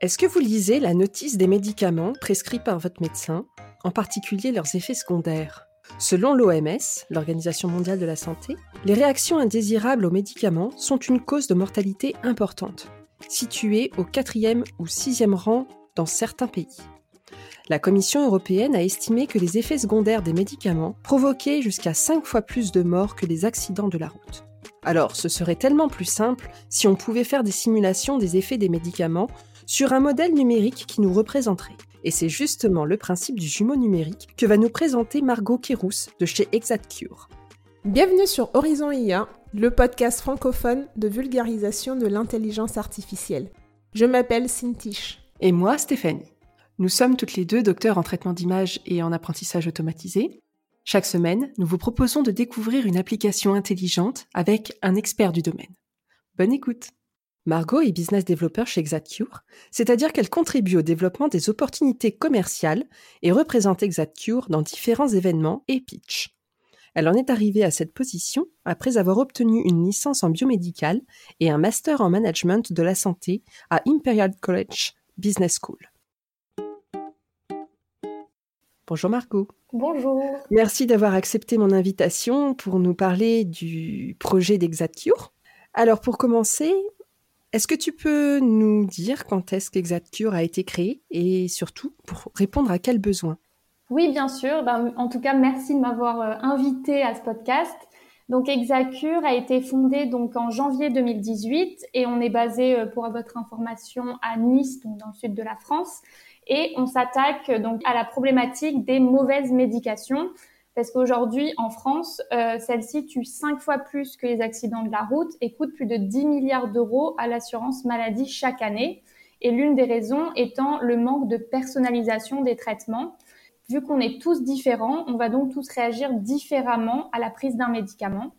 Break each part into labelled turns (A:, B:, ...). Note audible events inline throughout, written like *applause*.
A: Est-ce que vous lisez la notice des médicaments prescrits par votre médecin, en particulier leurs effets secondaires? Selon l'OMS, l'Organisation mondiale de la santé, les réactions indésirables aux médicaments sont une cause de mortalité importante, située au quatrième ou sixième rang dans certains pays. La Commission européenne a estimé que les effets secondaires des médicaments provoquaient jusqu'à 5 fois plus de morts que les accidents de la route. Alors, ce serait tellement plus simple si on pouvait faire des simulations des effets des médicaments sur un modèle numérique qui nous représenterait. Et c'est justement le principe du jumeau numérique que va nous présenter Margot Kérousse de chez ExactCure.
B: Bienvenue sur Horizon IA, le podcast francophone de vulgarisation de l'intelligence artificielle. Je m'appelle Cintiche.
A: Et moi, Stéphanie. Nous sommes toutes les deux docteurs en traitement d'image et en apprentissage automatisé. Chaque semaine, nous vous proposons de découvrir une application intelligente avec un expert du domaine. Bonne écoute Margot est business developer chez ExactCure, c'est-à-dire qu'elle contribue au développement des opportunités commerciales et représente ExactCure dans différents événements et pitch. Elle en est arrivée à cette position après avoir obtenu une licence en biomédical et un master en management de la santé à Imperial College Business School. Bonjour Margot.
C: Bonjour.
A: Merci d'avoir accepté mon invitation pour nous parler du projet d'ExactCure. Alors pour commencer, est-ce que tu peux nous dire quand est-ce qu'ExactCure a été créé et surtout pour répondre à quels besoins
C: Oui, bien sûr. Ben, en tout cas, merci de m'avoir euh, invité à ce podcast. Donc ExactCure a été fondé donc en janvier 2018 et on est basé euh, pour votre information à Nice, dans le sud de la France. Et on s'attaque donc à la problématique des mauvaises médications parce qu'aujourd'hui, en France, euh, celle-ci tue cinq fois plus que les accidents de la route et coûte plus de 10 milliards d'euros à l'assurance maladie chaque année. Et l'une des raisons étant le manque de personnalisation des traitements. Vu qu'on est tous différents, on va donc tous réagir différemment à la prise d'un médicament.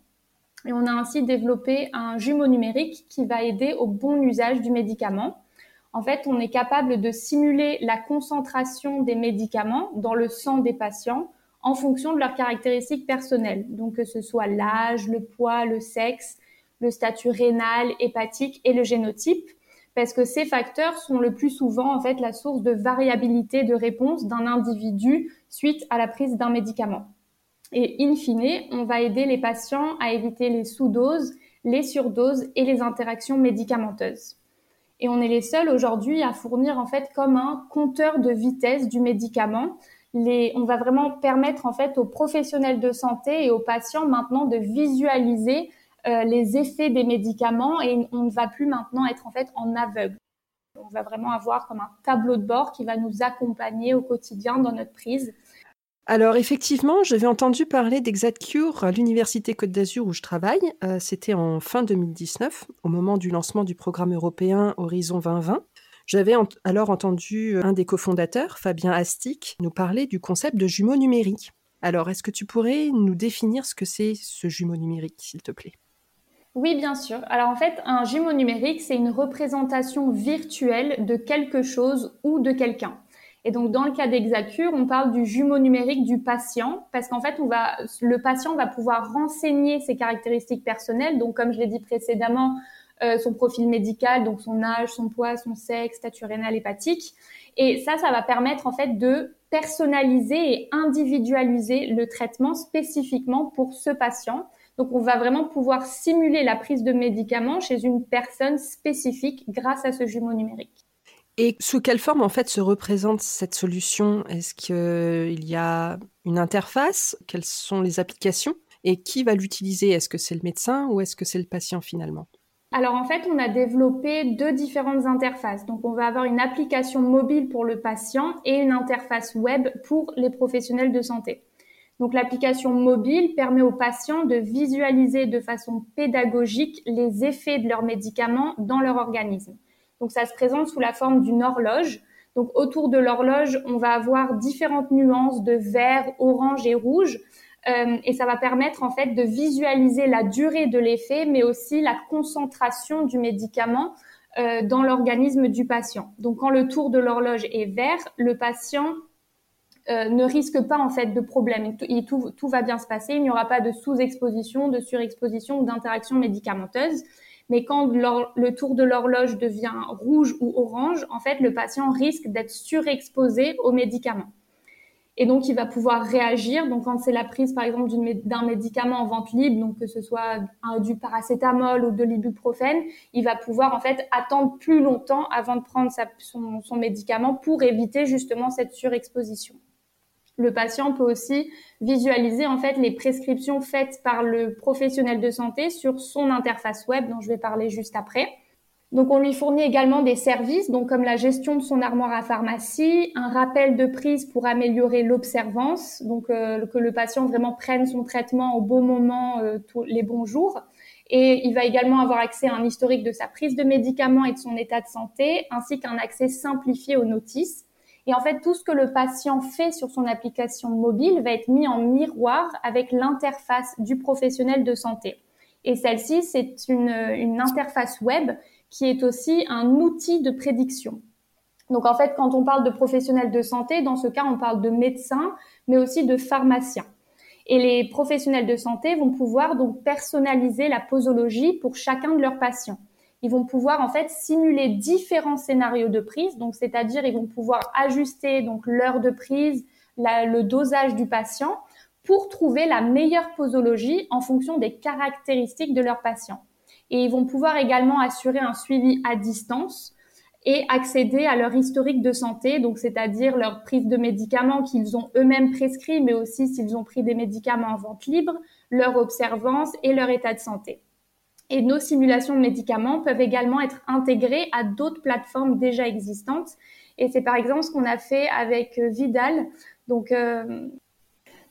C: Et on a ainsi développé un jumeau numérique qui va aider au bon usage du médicament. En fait, on est capable de simuler la concentration des médicaments dans le sang des patients en fonction de leurs caractéristiques personnelles. Donc que ce soit l'âge, le poids, le sexe, le statut rénal, hépatique et le génotype, parce que ces facteurs sont le plus souvent en fait la source de variabilité de réponse d'un individu suite à la prise d'un médicament. Et in fine, on va aider les patients à éviter les sous-doses, les surdoses et les interactions médicamenteuses. Et on est les seuls aujourd'hui à fournir en fait comme un compteur de vitesse du médicament on va vraiment permettre en fait aux professionnels de santé et aux patients maintenant de visualiser euh, les effets des médicaments et on ne va plus maintenant être en fait en aveugle. On va vraiment avoir comme un tableau de bord qui va nous accompagner au quotidien dans notre prise.
A: Alors effectivement, j'avais entendu parler d'ExactCure à l'Université Côte d'Azur où je travaille. Euh, c'était en fin 2019, au moment du lancement du programme européen Horizon 2020. J'avais alors entendu euh, un des cofondateurs, Fabien Astic, nous parler du concept de jumeau numérique. Alors, est-ce que tu pourrais nous définir ce que c'est ce jumeau numérique, s'il te plaît?
C: Oui, bien sûr. Alors en fait, un jumeau numérique, c'est une représentation virtuelle de quelque chose ou de quelqu'un. Et donc dans le cas d'Exacure, on parle du jumeau numérique du patient parce qu'en fait, le patient va pouvoir renseigner ses caractéristiques personnelles. Donc comme je l'ai dit précédemment, euh, son profil médical, donc son âge, son poids, son sexe, statut rénal, hépatique. Et ça, ça va permettre en fait de personnaliser et individualiser le traitement spécifiquement pour ce patient. Donc, on va vraiment pouvoir simuler la prise de médicaments chez une personne spécifique grâce à ce jumeau numérique.
A: Et sous quelle forme en fait se représente cette solution? Est-ce qu'il y a une interface? Quelles sont les applications? Et qui va l'utiliser? Est-ce que c'est le médecin ou est-ce que c'est le patient finalement?
C: Alors en fait, on a développé deux différentes interfaces. Donc on va avoir une application mobile pour le patient et une interface web pour les professionnels de santé. Donc l'application mobile permet aux patients de visualiser de façon pédagogique les effets de leurs médicaments dans leur organisme. Donc ça se présente sous la forme d'une horloge. Donc autour de l'horloge, on va avoir différentes nuances de vert, orange et rouge euh, et ça va permettre en fait de visualiser la durée de l'effet, mais aussi la concentration du médicament euh, dans l'organisme du patient. Donc quand le tour de l'horloge est vert, le patient euh, ne risque pas en fait de problème. Et tout, tout va bien se passer. Il n'y aura pas de sous-exposition, de surexposition ou d'interaction médicamenteuse. Mais quand le tour de l'horloge devient rouge ou orange, en fait, le patient risque d'être surexposé aux médicaments. Et donc, il va pouvoir réagir. Donc, quand c'est la prise, par exemple, d'un médicament en vente libre, donc que ce soit du paracétamol ou de l'ibuprofène, il va pouvoir en fait attendre plus longtemps avant de prendre son, son médicament pour éviter justement cette surexposition. Le patient peut aussi visualiser en fait les prescriptions faites par le professionnel de santé sur son interface web dont je vais parler juste après. Donc on lui fournit également des services, donc comme la gestion de son armoire à pharmacie, un rappel de prise pour améliorer l'observance, donc euh, que le patient vraiment prenne son traitement au bon moment, euh, tous les bons jours. Et il va également avoir accès à un historique de sa prise de médicaments et de son état de santé, ainsi qu'un accès simplifié aux notices. Et en fait, tout ce que le patient fait sur son application mobile va être mis en miroir avec l'interface du professionnel de santé. Et celle-ci, c'est une, une interface web qui est aussi un outil de prédiction. Donc en fait, quand on parle de professionnels de santé, dans ce cas, on parle de médecins, mais aussi de pharmaciens. Et les professionnels de santé vont pouvoir donc personnaliser la posologie pour chacun de leurs patients. Ils vont pouvoir en fait simuler différents scénarios de prise, donc c'est-à-dire ils vont pouvoir ajuster l'heure de prise, le dosage du patient pour trouver la meilleure posologie en fonction des caractéristiques de leur patient et ils vont pouvoir également assurer un suivi à distance et accéder à leur historique de santé, donc c'est-à-dire leur prise de médicaments qu'ils ont eux-mêmes prescrits, mais aussi s'ils ont pris des médicaments en vente libre, leur observance et leur état de santé. Et nos simulations de médicaments peuvent également être intégrées à d'autres plateformes déjà existantes. Et c'est par exemple ce qu'on a fait avec Vidal. Donc, euh,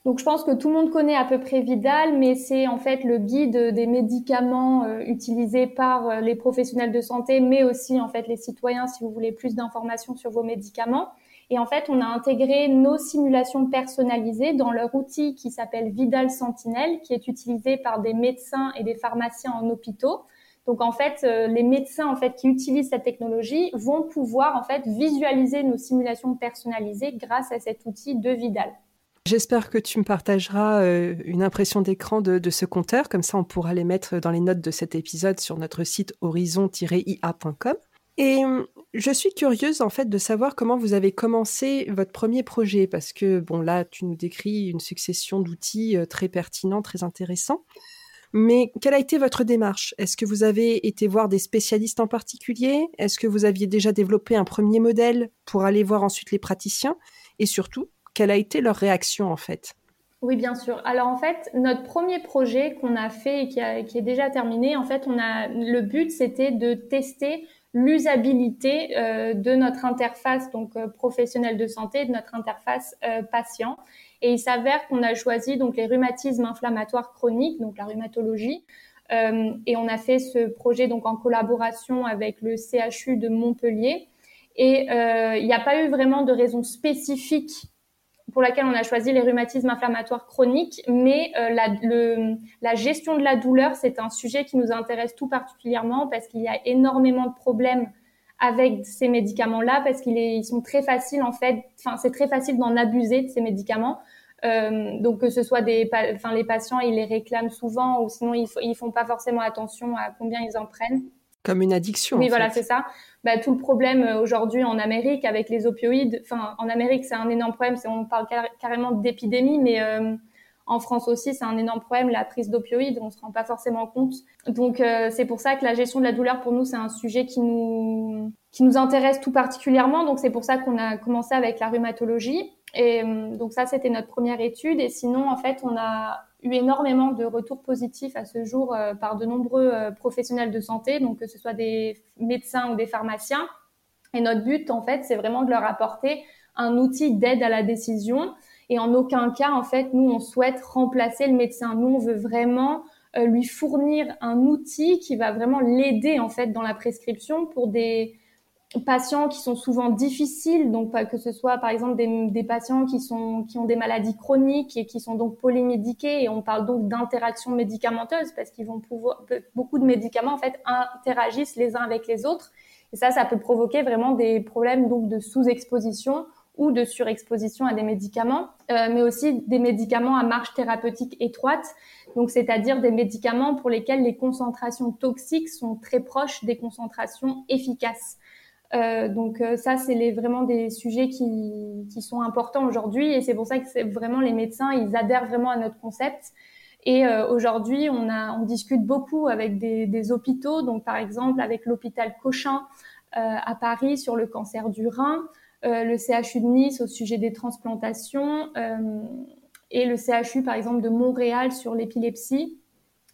C: donc je pense que tout le monde connaît à peu près Vidal, mais c'est en fait le guide des médicaments euh, utilisés par euh, les professionnels de santé, mais aussi en fait les citoyens si vous voulez plus d'informations sur vos médicaments. Et en fait, on a intégré nos simulations personnalisées dans leur outil qui s'appelle Vidal Sentinel, qui est utilisé par des médecins et des pharmaciens en hôpitaux. Donc en fait, euh, les médecins en fait qui utilisent cette technologie vont pouvoir en fait visualiser nos simulations personnalisées grâce à cet outil de Vidal.
A: J'espère que tu me partageras euh, une impression d'écran de, ce compteur, comme ça on pourra les mettre dans les notes de cet épisode sur notre site horizon-ia.com. Et euh, je suis curieuse en fait de savoir comment vous avez commencé votre premier projet, parce que bon là tu nous décris une succession d'outils euh, très pertinents, très intéressants. Mais quelle a été votre démarche? Est-ce que vous avez été voir des spécialistes en particulier? Est-ce que vous aviez déjà développé un premier modèle pour aller voir ensuite les praticiens? Et surtout, quelle a été leur réaction en fait?
C: Oui, bien sûr. Alors en fait, notre premier projet qu'on a fait et qui, est déjà terminé, en fait, on a le but c'était de tester l'usabilité euh, de notre interface donc euh, professionnelle de santé, de notre interface euh, patient. Et il s'avère qu'on a choisi donc les rhumatismes inflammatoires chroniques, donc la rhumatologie. et on a fait ce projet donc en collaboration avec le CHU de Montpellier. Et il n'y a pas eu vraiment de raison spécifique pour laquelle on a choisi les rhumatismes inflammatoires chroniques, mais euh, la, gestion de la douleur, c'est un sujet qui nous intéresse tout particulièrement parce qu'il y a énormément de problèmes avec ces médicaments-là parce qu'ils sont très faciles en fait, enfin c'est très facile d'en abuser de ces médicaments. Euh, donc que ce soit des, les patients ils les réclament souvent ou sinon ils, ils font pas forcément attention à combien ils en prennent.
A: Comme une addiction.
C: Oui, voilà, c'est ça. Bah, tout le problème euh, aujourd'hui en Amérique avec les opioïdes, enfin en Amérique c'est un énorme problème, on parle carrément d'épidémie, mais euh, en France aussi c'est un énorme problème, la prise d'opioïdes, on se rend pas forcément compte. Donc euh, c'est pour ça que la gestion de la douleur pour nous c'est un sujet qui nous qui nous intéresse tout particulièrement. Donc c'est pour ça qu'on a commencé avec la rhumatologie. Et donc ça c'était notre première étude. Et sinon en fait on a eu énormément de retours positifs à ce jour euh, par de nombreux euh, professionnels de santé, donc que ce soit des médecins ou des pharmaciens. Et notre but, en fait, c'est vraiment de leur apporter un outil d'aide à la décision. Et en aucun cas, en fait, nous, on souhaite remplacer le médecin. Nous, on veut vraiment euh, lui fournir un outil qui va vraiment l'aider, en fait, dans la prescription pour des, patients qui sont souvent difficiles, donc que ce soit par exemple des, des, patients qui sont qui ont des maladies chroniques et qui sont donc polymédiqués et on parle donc d'interaction médicamenteuse parce qu'ils vont pouvoir beaucoup de médicaments en fait interagissent les uns avec les autres et ça ça peut provoquer vraiment des problèmes donc de sous-exposition ou de surexposition à des médicaments, euh, mais aussi des médicaments à marge thérapeutique étroite, donc c'est-à-dire des médicaments pour lesquels les concentrations toxiques sont très proches des concentrations efficaces. Euh, donc euh, ça, c'est les, vraiment des sujets qui, qui sont importants aujourd'hui et c'est pour ça que c'est vraiment les médecins, ils adhèrent vraiment à notre concept. Et euh, aujourd'hui, on, a, on discute beaucoup avec des, des hôpitaux, donc par exemple avec l'hôpital Cochin à Paris sur le cancer du rein, le CHU de Nice au sujet des transplantations et le CHU par exemple de Montréal sur l'épilepsie.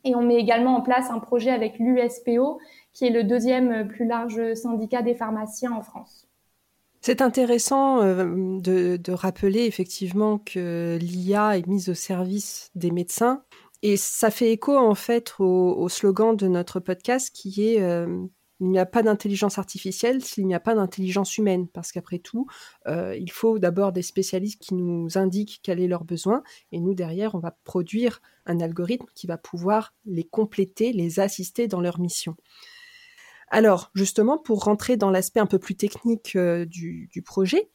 C: Et on met également en place un projet avec l'USPO qui est le deuxième plus large syndicat des pharmaciens en France.
A: C'est intéressant euh, de, rappeler effectivement que l'IA est mise au service des médecins et ça fait écho en fait au, slogan de notre podcast qui est euh, il n'y a pas d'intelligence artificielle s'il n'y a pas d'intelligence humaine, parce qu'après tout, euh, il faut d'abord des spécialistes qui nous indiquent quel est leur besoin, et nous, derrière, on va produire un algorithme qui va pouvoir les compléter, les assister dans leur mission. Alors, justement, pour rentrer dans l'aspect un peu plus technique euh, du, projet,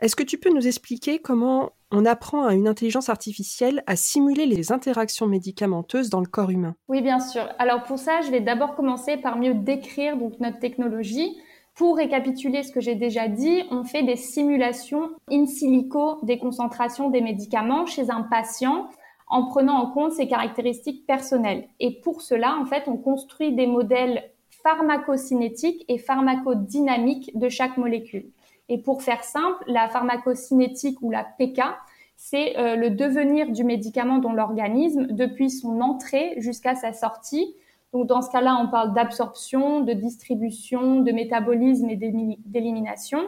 A: est-ce que tu peux nous expliquer comment on apprend à une intelligence artificielle à simuler les interactions médicamenteuses dans le corps humain?
C: Oui, bien sûr. Alors pour ça, je vais d'abord commencer par mieux décrire donc notre technologie. Pour récapituler ce que j'ai déjà dit, on fait des simulations in silico des concentrations des médicaments chez un patient en prenant en compte ses caractéristiques personnelles. Et pour cela, en fait, on construit des modèles pharmacocinétique et pharmacodynamique de chaque molécule. Et pour faire simple, la pharmacocinétique ou la PK, c'est euh, le devenir du médicament dans l'organisme depuis son entrée jusqu'à sa sortie. Donc dans ce cas-là, on parle d'absorption, de distribution, de métabolisme et d'élimination.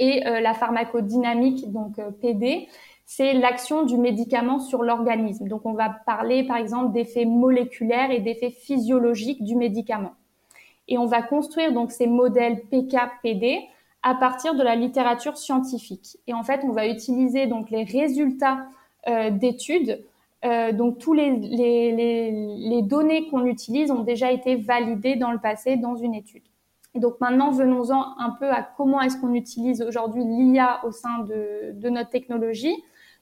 C: Et euh, la pharmacodynamique, donc euh, PD, c'est l'action du médicament sur l'organisme. Donc on va parler par exemple d'effets moléculaires et d'effets physiologiques du médicament et on va construire donc ces modèles PK-PD à partir de la littérature scientifique. Et en fait, on va utiliser donc les résultats euh, d'études. Euh, donc tous les, les, les, les données qu'on utilise ont déjà été validées dans le passé dans une étude. Et donc maintenant, venons-en un peu à comment est-ce qu'on utilise aujourd'hui l'IA au sein de, de notre technologie.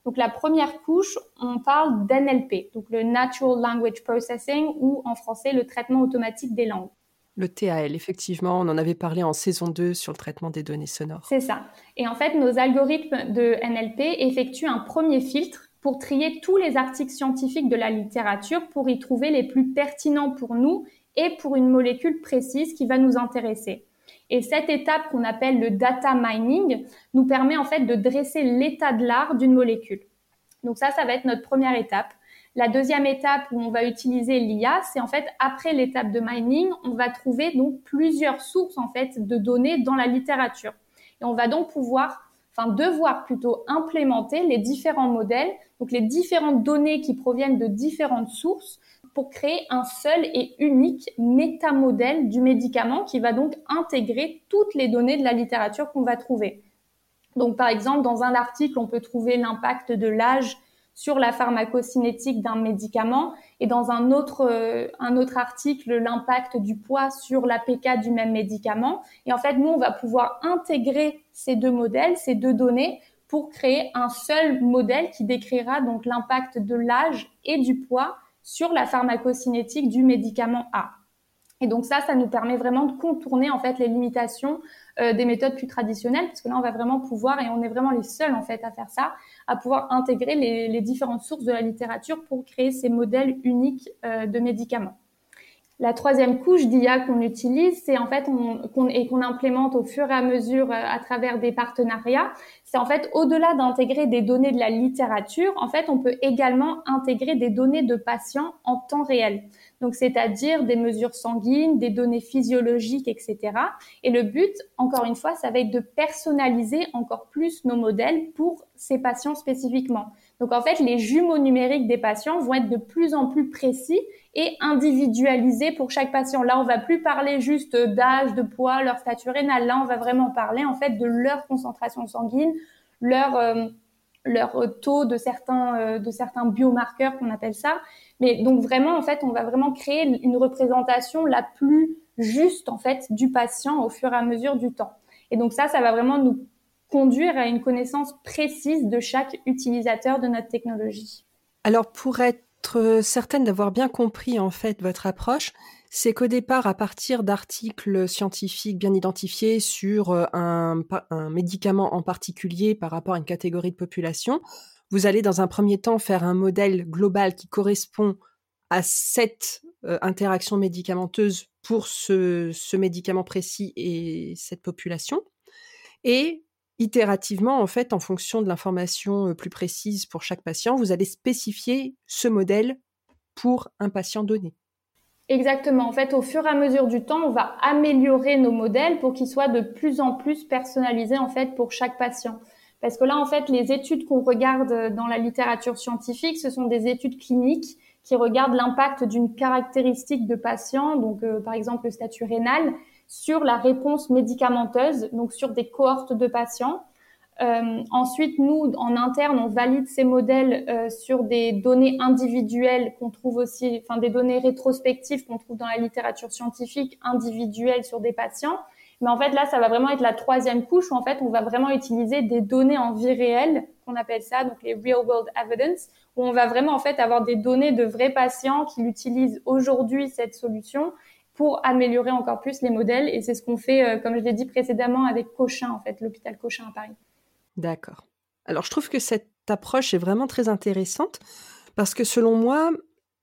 C: Donc la première couche, on parle d'NLP, donc le Natural Language Processing ou en français le traitement automatique des langues.
A: Le TAL, effectivement, on en avait parlé en saison 2 sur le traitement des données sonores.
C: C'est ça. Et en fait, nos algorithmes de NLP effectuent un premier filtre pour trier tous les articles scientifiques de la littérature pour y trouver les plus pertinents pour nous et pour une molécule précise qui va nous intéresser. Et cette étape qu'on appelle le data mining nous permet en fait de dresser l'état de l'art d'une molécule. Donc ça, ça va être notre première étape. La deuxième étape où on va utiliser l'IA, c'est en fait après l'étape de mining, on va trouver donc plusieurs sources en fait de données dans la littérature. Et on va donc pouvoir, enfin devoir plutôt implémenter les différents modèles, donc les différentes données qui proviennent de différentes sources pour créer un seul et unique métamodèle du médicament qui va donc intégrer toutes les données de la littérature qu'on va trouver. Donc par exemple, dans un article, on peut trouver l'impact de l'âge sur la pharmacocinétique d'un médicament et dans un autre, euh, un autre article l'impact du poids sur l'APK du même médicament. Et en fait, nous, on va pouvoir intégrer ces deux modèles, ces deux données pour créer un seul modèle qui décrira donc l'impact de l'âge et du poids sur la pharmacocinétique du médicament A. Et donc ça, ça nous permet vraiment de contourner en fait les limitations euh, des méthodes plus traditionnelles, parce que là, on va vraiment pouvoir, et on est vraiment les seuls en fait à faire ça, à pouvoir intégrer les, différentes sources de la littérature pour créer ces modèles uniques euh, de médicaments. La troisième couche d'IA qu'on utilise, c'est en fait on, et qu'on implémente au fur et à mesure euh, à travers des partenariats, c'est en fait au-delà d'intégrer des données de la littérature, en fait on peut également intégrer des données de patients en temps réel. Donc c'est-à-dire des mesures sanguines, des données physiologiques, etc. Et le but, encore une fois, ça va être de personnaliser encore plus nos modèles pour ces patients spécifiquement. Donc en fait, les jumeaux numériques des patients vont être de plus en plus précis et individualisés pour chaque patient. Là, on va plus parler juste d'âge, de poids, leur stature rénale. Là, on va vraiment parler en fait de leur concentration sanguine, leur euh, leur taux de certains euh, de certains biomarqueurs qu'on appelle ça. Mais donc vraiment en fait, on va vraiment créer une représentation la plus juste en fait du patient au fur et à mesure du temps. Et donc ça, ça va vraiment nous conduire à une connaissance précise de chaque utilisateur de notre technologie.
A: Alors pour être certaine d'avoir bien compris en fait votre approche, c'est qu'au départ, à partir d'articles scientifiques bien identifiés sur euh, un, médicament en particulier par rapport à une catégorie de population, vous allez dans un premier temps faire un modèle global qui correspond à cette euh, interaction médicamenteuse pour ce, ce médicament précis et cette population. Et itérativement, en fait, en fonction de l'information euh, plus précise pour chaque patient, vous allez spécifier ce modèle pour un patient donné.
C: Exactement. En fait, au fur et à mesure du temps, on va améliorer nos modèles pour qu'ils soient de plus en plus personnalisés en fait pour chaque patient. Parce que là, en fait, les études qu'on regarde dans la littérature scientifique, ce sont des études cliniques qui regardent l'impact d'une caractéristique de patient, donc euh, par exemple le statut rénal, sur la réponse médicamenteuse, donc sur des cohortes de patients. Euh, ensuite, nous, en interne, on valide ces modèles euh, sur des données individuelles qu'on trouve aussi, enfin des données rétrospectives qu'on trouve dans la littérature scientifique individuelle sur des patients. Mais en fait, là, ça va vraiment être la troisième couche où en fait, on va vraiment utiliser des données en vie réelle, qu'on appelle ça, donc les real world evidence, où on va vraiment en fait avoir des données de vrais patients qui utilisent aujourd'hui cette solution pour améliorer encore plus les modèles. Et c'est ce qu'on fait, euh, comme je l'ai dit précédemment, avec Cochin, en fait, l'hôpital Cochin à Paris.
A: D'accord. Alors, je trouve que cette approche est vraiment très intéressante parce que selon moi,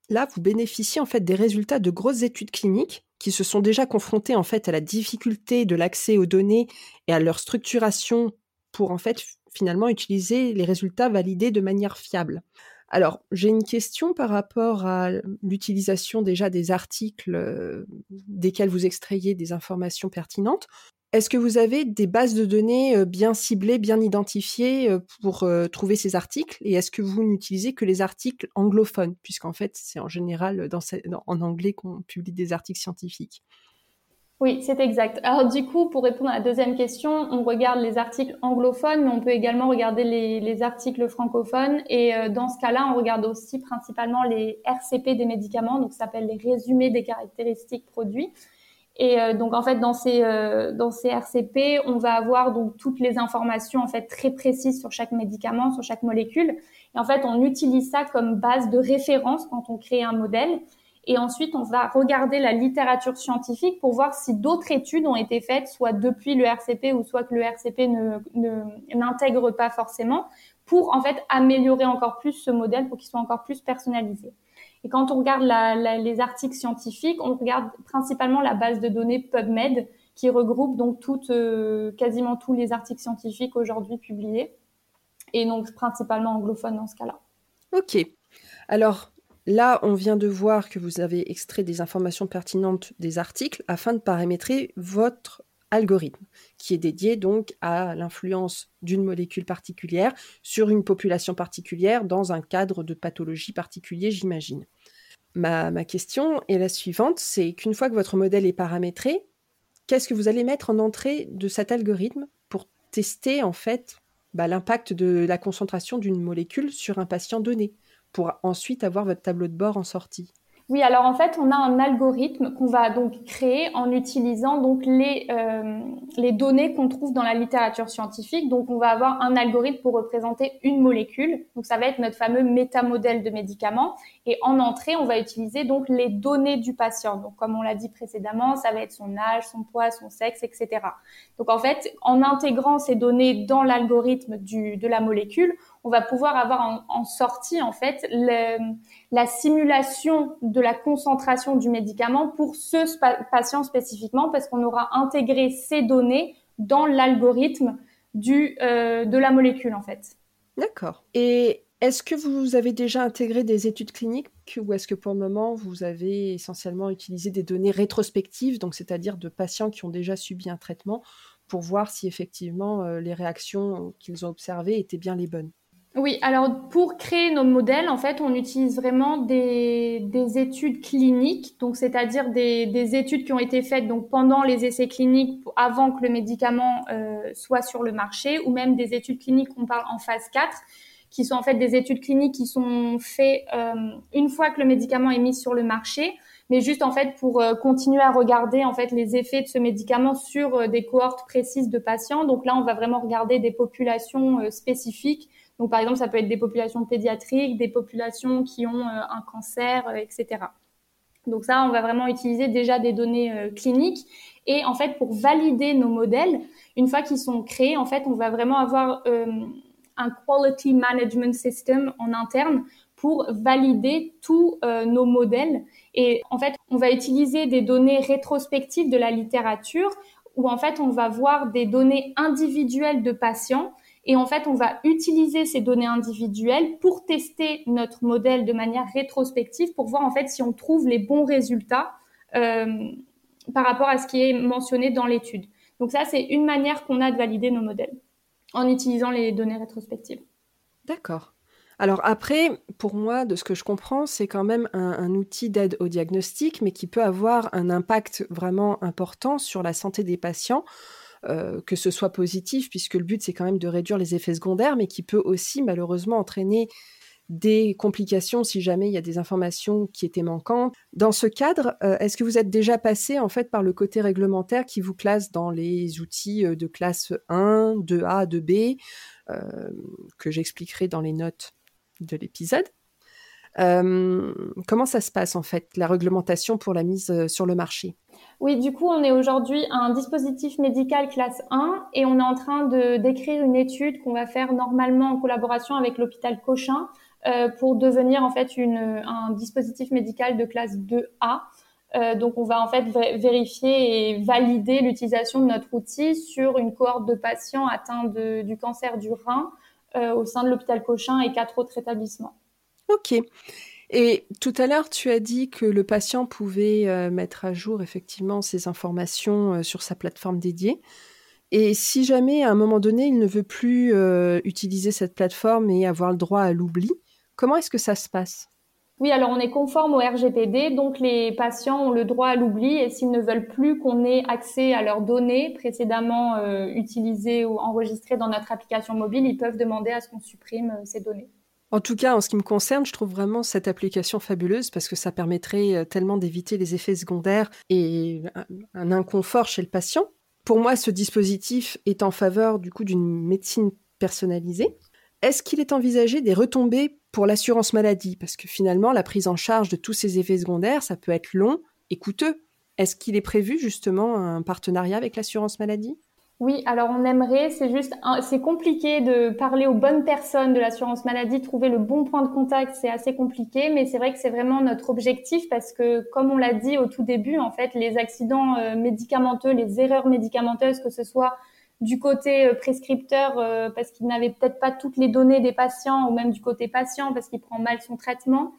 A: là, vous bénéficiez en fait des résultats de grosses études cliniques qui se sont déjà confrontées en fait à la difficulté de l'accès aux données et à leur structuration pour en fait finalement utiliser les résultats validés de manière fiable. Alors, j'ai une question par rapport à l'utilisation déjà des articles euh, desquels vous extrayez des informations pertinentes. Est-ce que vous avez des bases de données euh, bien ciblées, bien identifiées euh, pour trouver ces articles? Et est-ce que vous n'utilisez que les articles anglophones? Puisqu'en fait, c'est en général en anglais qu'on publie des articles scientifiques.
C: Oui, c'est exact. Alors du coup, pour répondre à la deuxième question, on regarde les articles anglophones, mais on peut également regarder les, articles francophones. Et euh, dans ce cas-là, on regarde aussi principalement les RCP des médicaments, donc ça s'appelle les résumés des caractéristiques produits. Et euh, donc en fait, dans ces euh, dans ces RCP, on va avoir donc toutes les informations en fait très précises sur chaque médicament, sur chaque molécule. Et en fait, on utilise ça comme base de référence quand on crée un modèle. Et ensuite, on va regarder la littérature scientifique pour voir si d'autres études ont été faites, soit depuis le RCP ou soit que le RCP ne, n'intègre pas forcément, pour en fait améliorer encore plus ce modèle pour qu'il soit encore plus personnalisé. Et quand on regarde les articles scientifiques, on regarde principalement la base de données PubMed qui regroupe donc toutes, euh, quasiment tous les articles scientifiques aujourd'hui publiés, et donc principalement anglophones dans ce cas-là.
A: Ok. Alors, Là, on vient de voir que vous avez extrait des informations pertinentes des articles afin de paramétrer votre algorithme, qui est dédié donc à l'influence d'une molécule particulière sur une population particulière dans un cadre de pathologie particulier, j'imagine. Ma, question est la suivante, c'est qu'une fois que votre modèle est paramétré, qu'est-ce que vous allez mettre en entrée de cet algorithme pour tester en fait bah, l'impact de la concentration d'une molécule sur un patient donné? Pour ensuite avoir votre tableau de bord en sortie
C: oui, alors en fait, on a un algorithme qu'on va donc créer en utilisant donc les euh, les données qu'on trouve dans la littérature scientifique. Donc, on va avoir un algorithme pour représenter une molécule. Donc, ça va être notre fameux métamodèle de médicaments. Et en entrée, on va utiliser donc les données du patient. Donc, comme on l'a dit précédemment, ça va être son âge, son poids, son sexe, etc. Donc, en fait, en intégrant ces données dans l'algorithme de la molécule, on va pouvoir avoir en, sortie en fait la simulation de la concentration du médicament pour ce patient spécifiquement parce qu'on aura intégré ces données dans l'algorithme euh, de la molécule en fait.
A: D'accord. Et est-ce que vous avez déjà intégré des études cliniques ou est-ce que pour le moment vous avez essentiellement utilisé des données rétrospectives, donc c'est-à-dire de patients qui ont déjà subi un traitement pour voir si effectivement euh, les réactions qu'ils ont observées étaient bien les bonnes?
C: Oui, alors pour créer nos modèles, en fait, on utilise vraiment des, des études cliniques, donc c'est-à-dire des, des, études qui ont été faites donc pendant les essais cliniques avant que le médicament euh, soit sur le marché, ou même des études cliniques qu'on parle en phase 4, qui sont en fait des études cliniques qui sont faites euh, une fois que le médicament est mis sur le marché mais juste en fait pour continuer à regarder en fait les effets de ce médicament sur des cohortes précises de patients. Donc là, on va vraiment regarder des populations spécifiques. Donc par exemple, ça peut être des populations pédiatriques, des populations qui ont un cancer, etc. Donc ça, on va vraiment utiliser déjà des données euh, cliniques. Et en fait, pour valider nos modèles, une fois qu'ils sont créés, en fait, on va vraiment avoir euh, un quality management system en interne pour valider tous euh, nos modèles. Et en fait, on va utiliser des données rétrospectives de la littérature où en fait, on va voir des données individuelles de patients et en fait, on va utiliser ces données individuelles pour tester notre modèle de manière rétrospective pour voir en fait si on trouve les bons résultats euh, par rapport à ce qui est mentionné dans l'étude. Donc ça, c'est une manière qu'on a de valider nos modèles en utilisant les données rétrospectives.
A: D'accord. Alors après, pour moi, de ce que je comprends, c'est quand même un, un outil d'aide au diagnostic, mais qui peut avoir un impact vraiment important sur la santé des patients. Euh, que ce soit positif, puisque le but c'est quand même de réduire les effets secondaires, mais qui peut aussi malheureusement entraîner des complications si jamais il y a des informations qui étaient manquantes. Dans ce cadre, euh, est-ce que vous êtes déjà passé en fait par le côté réglementaire qui vous classe dans les outils euh, de classe 1, 2A, 2B, que j'expliquerai dans les notes de l'épisode? Comment ça se passe en fait, la réglementation pour la mise sur le marché?
C: Oui, du coup, on est aujourd'hui un dispositif médical classe 1 et on est en train de d'écrire une étude qu'on va faire normalement en collaboration avec l'hôpital Cochin euh, pour devenir en fait un dispositif médical de classe 2A. Euh, donc, on va en fait vérifier et valider l'utilisation de notre outil sur une cohorte de patients atteints du cancer du rein euh, au sein de l'hôpital Cochin et quatre autres établissements.
A: Ok. Et tout à l'heure, tu as dit que le patient pouvait euh, mettre à jour effectivement ses informations euh, sur sa plateforme dédiée. Et si jamais, à un moment donné, il ne veut plus euh, utiliser cette plateforme et avoir le droit à l'oubli, comment est-ce que ça se passe?
C: Oui, alors on est conforme au RGPD, donc les patients ont le droit à l'oubli et s'ils ne veulent plus qu'on ait accès à leurs données précédemment utilisées ou enregistrées dans notre application mobile, ils peuvent demander à ce qu'on supprime ces données.
A: En tout cas, en ce qui me concerne, je trouve vraiment cette application fabuleuse parce que ça permettrait euh, tellement d'éviter les effets secondaires et un inconfort chez le patient. Pour moi, ce dispositif est en faveur du coup d'une médecine personnalisée. Est-ce qu'il est envisagé des retombées pour l'assurance maladie? Parce que finalement, la prise en charge de tous ces effets secondaires, ça peut être long et coûteux. Est-ce qu'il est prévu justement un partenariat avec l'assurance maladie?
C: Oui, alors on aimerait, c'est juste, c'est compliqué de parler aux bonnes personnes de l'assurance maladie, trouver le bon point de contact, c'est assez compliqué, mais c'est vrai que c'est vraiment notre objectif parce que, comme on l'a dit au tout début, en fait, les accidents euh, médicamenteux, les erreurs médicamenteuses, que ce soit du côté euh, prescripteur euh, parce qu'il n'avait peut-être pas toutes les données des patients, ou même du côté patient parce qu'il prend mal son traitement,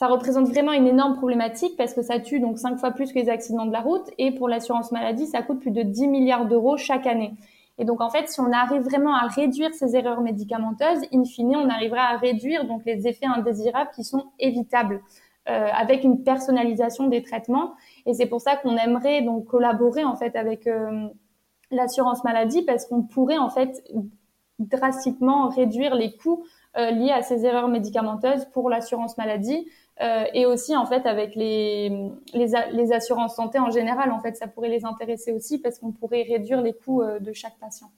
C: ça représente vraiment une énorme problématique parce que ça tue donc cinq fois plus que les accidents de la route et pour l'assurance maladie, ça coûte plus de 10 milliards d'euros chaque année. Et donc en fait, si on arrive vraiment à réduire ces erreurs médicamenteuses, in fine, on arrivera à réduire donc les effets indésirables qui sont évitables euh, avec une personnalisation des traitements. Et c'est pour ça qu'on aimerait donc collaborer en fait avec euh, l'assurance maladie parce qu'on pourrait en fait drastiquement réduire les coûts euh, liés à ces erreurs médicamenteuses pour l'assurance maladie euh, et aussi en fait avec les, les, assurances santé en général. En fait, ça pourrait les intéresser aussi parce qu'on pourrait réduire les coûts euh, de chaque patient.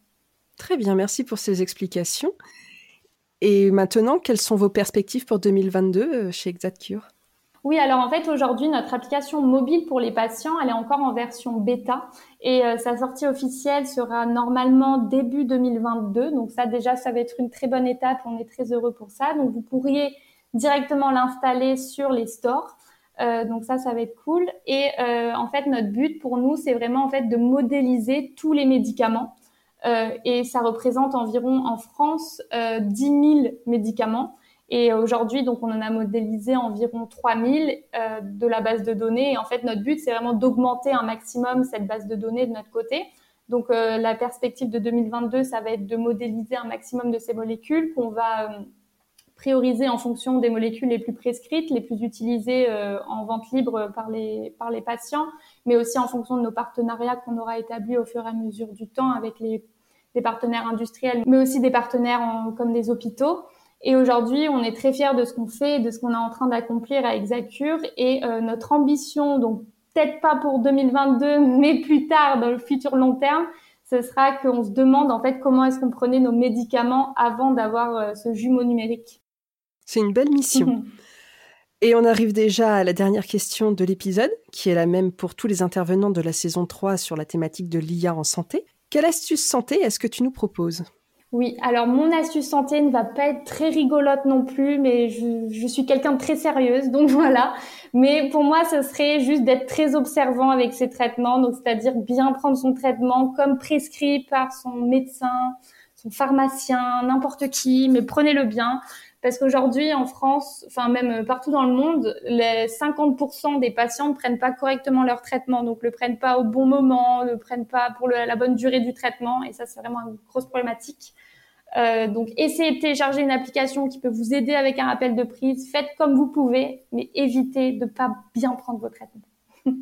A: Très bien, merci pour ces explications. Et maintenant, quelles sont vos perspectives pour 2022 euh, chez ExactCure?
C: Oui, alors en fait aujourd'hui notre application mobile pour les patients, elle est encore en version bêta et sa sortie officielle sera normalement début 2022. Donc ça déjà ça va être une très bonne étape, on est très heureux pour ça. Donc vous pourriez directement l'installer sur les stores. Euh, donc ça, ça va être cool. Et euh, en fait, notre but pour nous, c'est vraiment en fait de modéliser tous les médicaments. Euh, et ça représente environ en France 10 000 médicaments. Et aujourd'hui, donc, on en a modélisé environ 3000 euh, de la base de données. Et en fait, notre but, c'est vraiment d'augmenter un maximum cette base de données de notre côté. Donc, euh, la perspective de 2022, ça va être de modéliser un maximum de ces molécules qu'on va prioriser en fonction des molécules les plus prescrites, les plus utilisées euh, en vente libre par les, par les patients, mais aussi en fonction de nos partenariats qu'on aura établis au fur et à mesure du temps avec les, des partenaires industriels, mais aussi des partenaires comme des hôpitaux. Et aujourd'hui, on est très fiers de ce qu'on fait, de ce qu'on est en train d'accomplir à Exacure. Et euh, notre ambition, donc peut-être pas pour 2022, *laughs* mais plus tard, dans le futur long terme, ce sera qu'on se demande en fait comment est-ce qu'on prenait nos médicaments avant d'avoir euh, ce jumeau numérique.
A: C'est une belle mission. Et on arrive déjà à la dernière question de l'épisode, qui est la même pour tous les intervenants de la saison 3 sur la thématique de l'IA en santé. Quelle astuce santé est-ce que tu nous proposes?
C: Oui, alors mon astuce santé ne va pas être très rigolote non plus, mais je, suis quelqu'un de très sérieuse, donc *laughs* voilà. Mais pour moi, ce serait juste d'être très observant avec ses traitements, donc c'est-à-dire bien prendre son traitement comme prescrit par son médecin, son pharmacien, n'importe qui, mais prenez-le bien. Parce qu'aujourd'hui, en France, enfin même partout dans le monde, les 50% des patients ne prennent pas correctement leur traitement, donc le prennent pas au bon moment, ne prennent pas pour la bonne durée du traitement, et ça c'est vraiment une grosse problématique. Euh, donc essayez de télécharger une application qui peut vous aider avec un rappel de prise. Faites comme vous pouvez, mais évitez de pas bien prendre vos traitements. *laughs*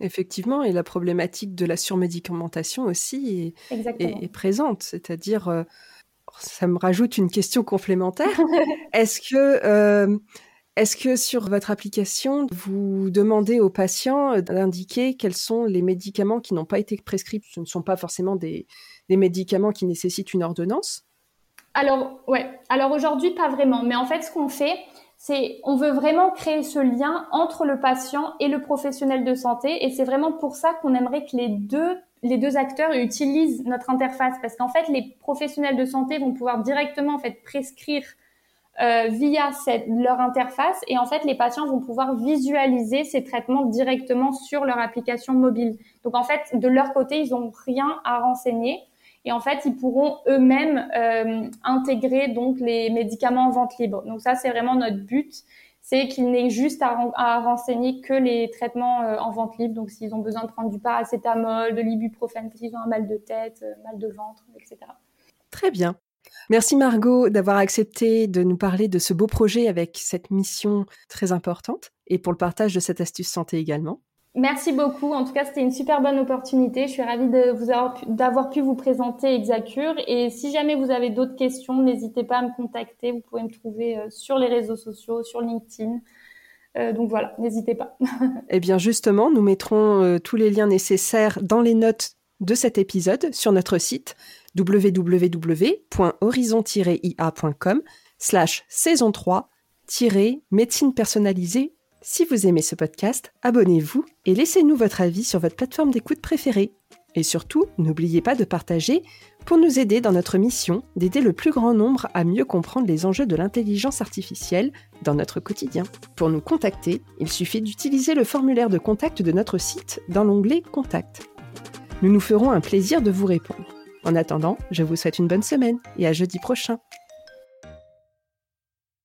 A: Effectivement, et la problématique de la surmédicamentation aussi est, présente, c'est-à-dire euh, ça me rajoute une question complémentaire. *laughs* Est-ce que, euh, est-ce que sur votre application, vous demandez aux patients d'indiquer quels sont les médicaments qui n'ont pas été prescrits? Ce ne sont pas forcément des, médicaments qui nécessitent une ordonnance?
C: Alors, ouais. Alors aujourd'hui, pas vraiment. Mais en fait, ce qu'on fait, c'est on veut vraiment créer ce lien entre le patient et le professionnel de santé. Et c'est vraiment pour ça qu'on aimerait que les deux les deux acteurs utilisent notre interface parce qu'en fait, les professionnels de santé vont pouvoir directement en fait prescrire euh, via cette, leur interface et en fait, les patients vont pouvoir visualiser ces traitements directement sur leur application mobile. Donc en fait, de leur côté, ils n'ont rien à renseigner et en fait, ils pourront eux-mêmes euh, intégrer donc les médicaments en vente libre. Donc ça, c'est vraiment notre but c'est qu'il n'est juste à, renseigner que les traitements euh, en vente libre. Donc, s'ils ont besoin de prendre du paracétamol, de l'ibuprofène, s'ils ont un mal de tête, euh, mal de ventre, etc.
A: Très bien. Merci Margot d'avoir accepté de nous parler de ce beau projet avec cette mission très importante et pour le partage de cette astuce santé également.
C: Merci beaucoup. En tout cas, c'était une super bonne opportunité. Je suis ravie d'avoir pu vous présenter Exacure. Et si jamais vous avez d'autres questions, n'hésitez pas à me contacter. Vous pouvez me trouver euh, sur les réseaux sociaux, sur LinkedIn. Euh, donc voilà, n'hésitez pas. *laughs*
A: eh bien, justement, nous mettrons euh, tous les liens nécessaires dans les notes de cet épisode sur notre site www.horizon-ia.com slash saison 3 médecine personnalisée si vous aimez ce podcast, abonnez-vous et laissez-nous votre avis sur votre plateforme d'écoute préférée. Et surtout, n'oubliez pas de partager pour nous aider dans notre mission d'aider le plus grand nombre à mieux comprendre les enjeux de l'intelligence artificielle dans notre quotidien. Pour nous contacter, il suffit d'utiliser le formulaire de contact de notre site dans l'onglet Contact. Nous nous ferons un plaisir de vous répondre. En attendant, je vous souhaite une bonne semaine et à jeudi prochain.